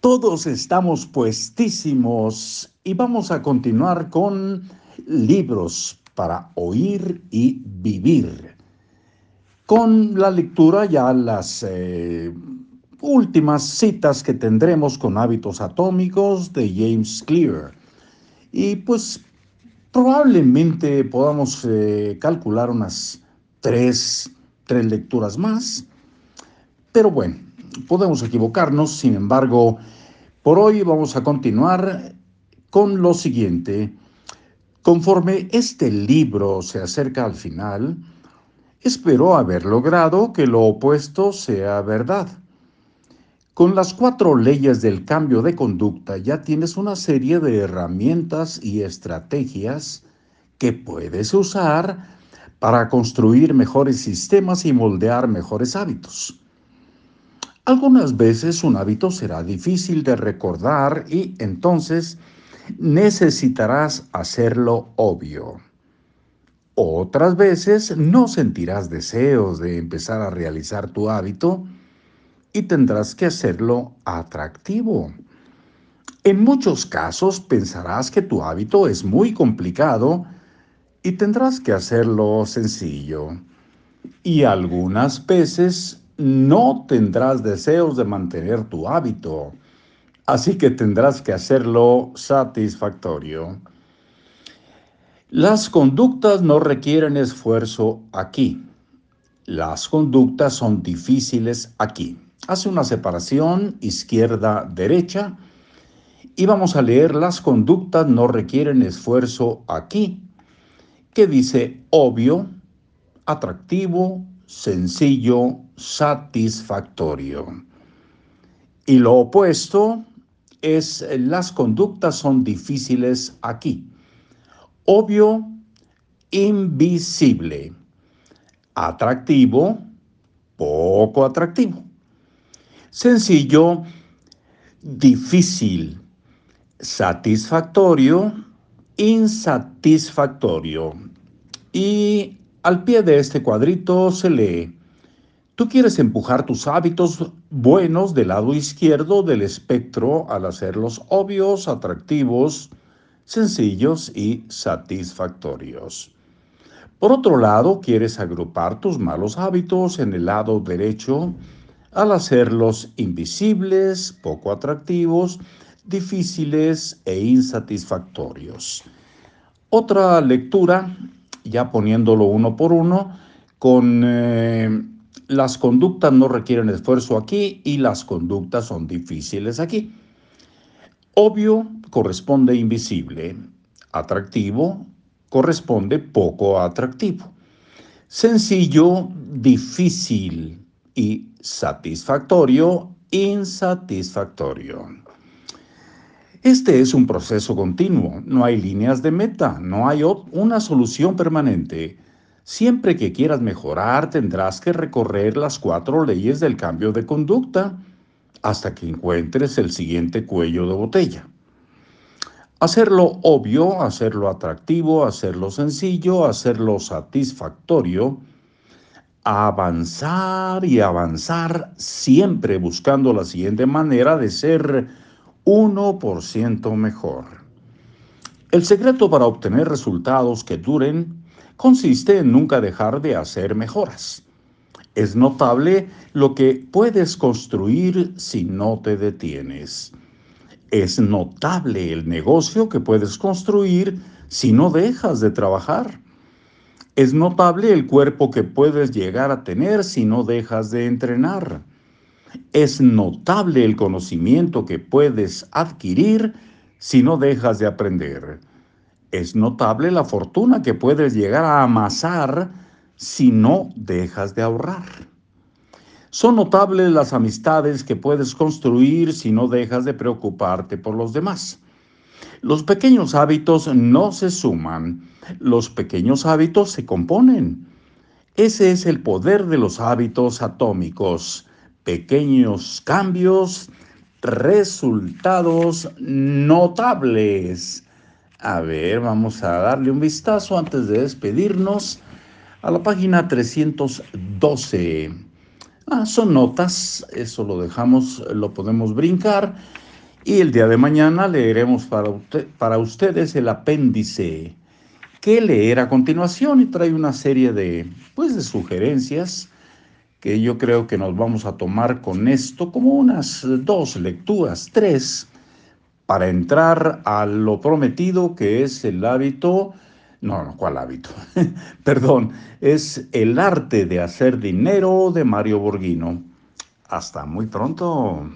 Todos estamos puestísimos y vamos a continuar con libros para oír y vivir. Con la lectura ya las eh, últimas citas que tendremos con hábitos atómicos de James Clear. Y pues probablemente podamos eh, calcular unas tres, tres lecturas más. Pero bueno, podemos equivocarnos, sin embargo, por hoy vamos a continuar con lo siguiente. Conforme este libro se acerca al final, espero haber logrado que lo opuesto sea verdad. Con las cuatro leyes del cambio de conducta ya tienes una serie de herramientas y estrategias que puedes usar para construir mejores sistemas y moldear mejores hábitos. Algunas veces un hábito será difícil de recordar y entonces necesitarás hacerlo obvio. Otras veces no sentirás deseos de empezar a realizar tu hábito y tendrás que hacerlo atractivo. En muchos casos pensarás que tu hábito es muy complicado y tendrás que hacerlo sencillo. Y algunas veces no tendrás deseos de mantener tu hábito, así que tendrás que hacerlo satisfactorio. Las conductas no requieren esfuerzo aquí. Las conductas son difíciles aquí. Hace una separación izquierda-derecha y vamos a leer las conductas no requieren esfuerzo aquí, que dice obvio, atractivo, sencillo, satisfactorio. Y lo opuesto es las conductas son difíciles aquí. Obvio, invisible. Atractivo, poco atractivo. Sencillo, difícil. Satisfactorio, insatisfactorio. Y al pie de este cuadrito se lee, tú quieres empujar tus hábitos buenos del lado izquierdo del espectro al hacerlos obvios, atractivos, sencillos y satisfactorios. Por otro lado, quieres agrupar tus malos hábitos en el lado derecho al hacerlos invisibles, poco atractivos, difíciles e insatisfactorios. Otra lectura ya poniéndolo uno por uno, con eh, las conductas no requieren esfuerzo aquí y las conductas son difíciles aquí. Obvio corresponde invisible, atractivo corresponde poco atractivo. Sencillo, difícil y satisfactorio, insatisfactorio. Este es un proceso continuo, no hay líneas de meta, no hay una solución permanente. Siempre que quieras mejorar tendrás que recorrer las cuatro leyes del cambio de conducta hasta que encuentres el siguiente cuello de botella. Hacerlo obvio, hacerlo atractivo, hacerlo sencillo, hacerlo satisfactorio, avanzar y avanzar siempre buscando la siguiente manera de ser 1% mejor. El secreto para obtener resultados que duren consiste en nunca dejar de hacer mejoras. Es notable lo que puedes construir si no te detienes. Es notable el negocio que puedes construir si no dejas de trabajar. Es notable el cuerpo que puedes llegar a tener si no dejas de entrenar. Es notable el conocimiento que puedes adquirir si no dejas de aprender. Es notable la fortuna que puedes llegar a amasar si no dejas de ahorrar. Son notables las amistades que puedes construir si no dejas de preocuparte por los demás. Los pequeños hábitos no se suman, los pequeños hábitos se componen. Ese es el poder de los hábitos atómicos pequeños cambios, resultados notables. A ver, vamos a darle un vistazo antes de despedirnos a la página 312. Ah, son notas, eso lo dejamos, lo podemos brincar. Y el día de mañana leeremos para, para ustedes el apéndice que leer a continuación y trae una serie de, pues, de sugerencias que yo creo que nos vamos a tomar con esto como unas dos lecturas, tres, para entrar a lo prometido que es el hábito, no, no, ¿cuál hábito? Perdón, es el arte de hacer dinero de Mario Borghino. Hasta muy pronto.